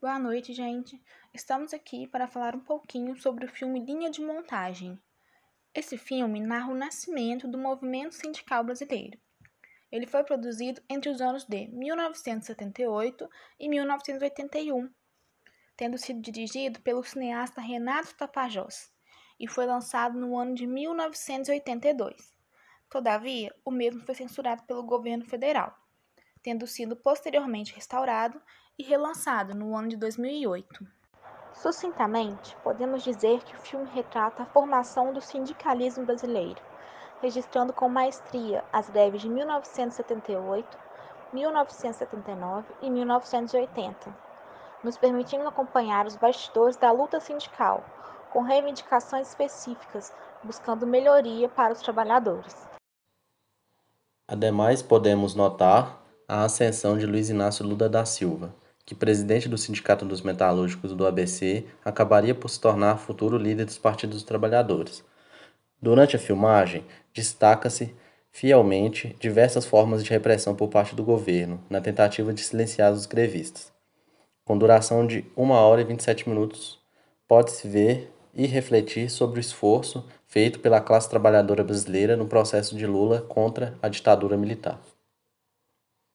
Boa noite, gente. Estamos aqui para falar um pouquinho sobre o filme Linha de Montagem. Esse filme narra o nascimento do movimento sindical brasileiro. Ele foi produzido entre os anos de 1978 e 1981, tendo sido dirigido pelo cineasta Renato Tapajós, e foi lançado no ano de 1982. Todavia, o mesmo foi censurado pelo governo federal, tendo sido posteriormente restaurado e relançado no ano de 2008. Sucintamente, podemos dizer que o filme retrata a formação do sindicalismo brasileiro, registrando com maestria as greves de 1978, 1979 e 1980, nos permitindo acompanhar os bastidores da luta sindical, com reivindicações específicas, buscando melhoria para os trabalhadores. Ademais, podemos notar a ascensão de Luiz Inácio Lula da Silva, que presidente do Sindicato dos Metalúrgicos do ABC acabaria por se tornar futuro líder dos Partidos dos Trabalhadores. Durante a filmagem, destaca-se fielmente diversas formas de repressão por parte do governo, na tentativa de silenciar os grevistas. Com duração de 1 hora e 27 minutos, pode-se ver e refletir sobre o esforço feito pela classe trabalhadora brasileira no processo de Lula contra a ditadura militar.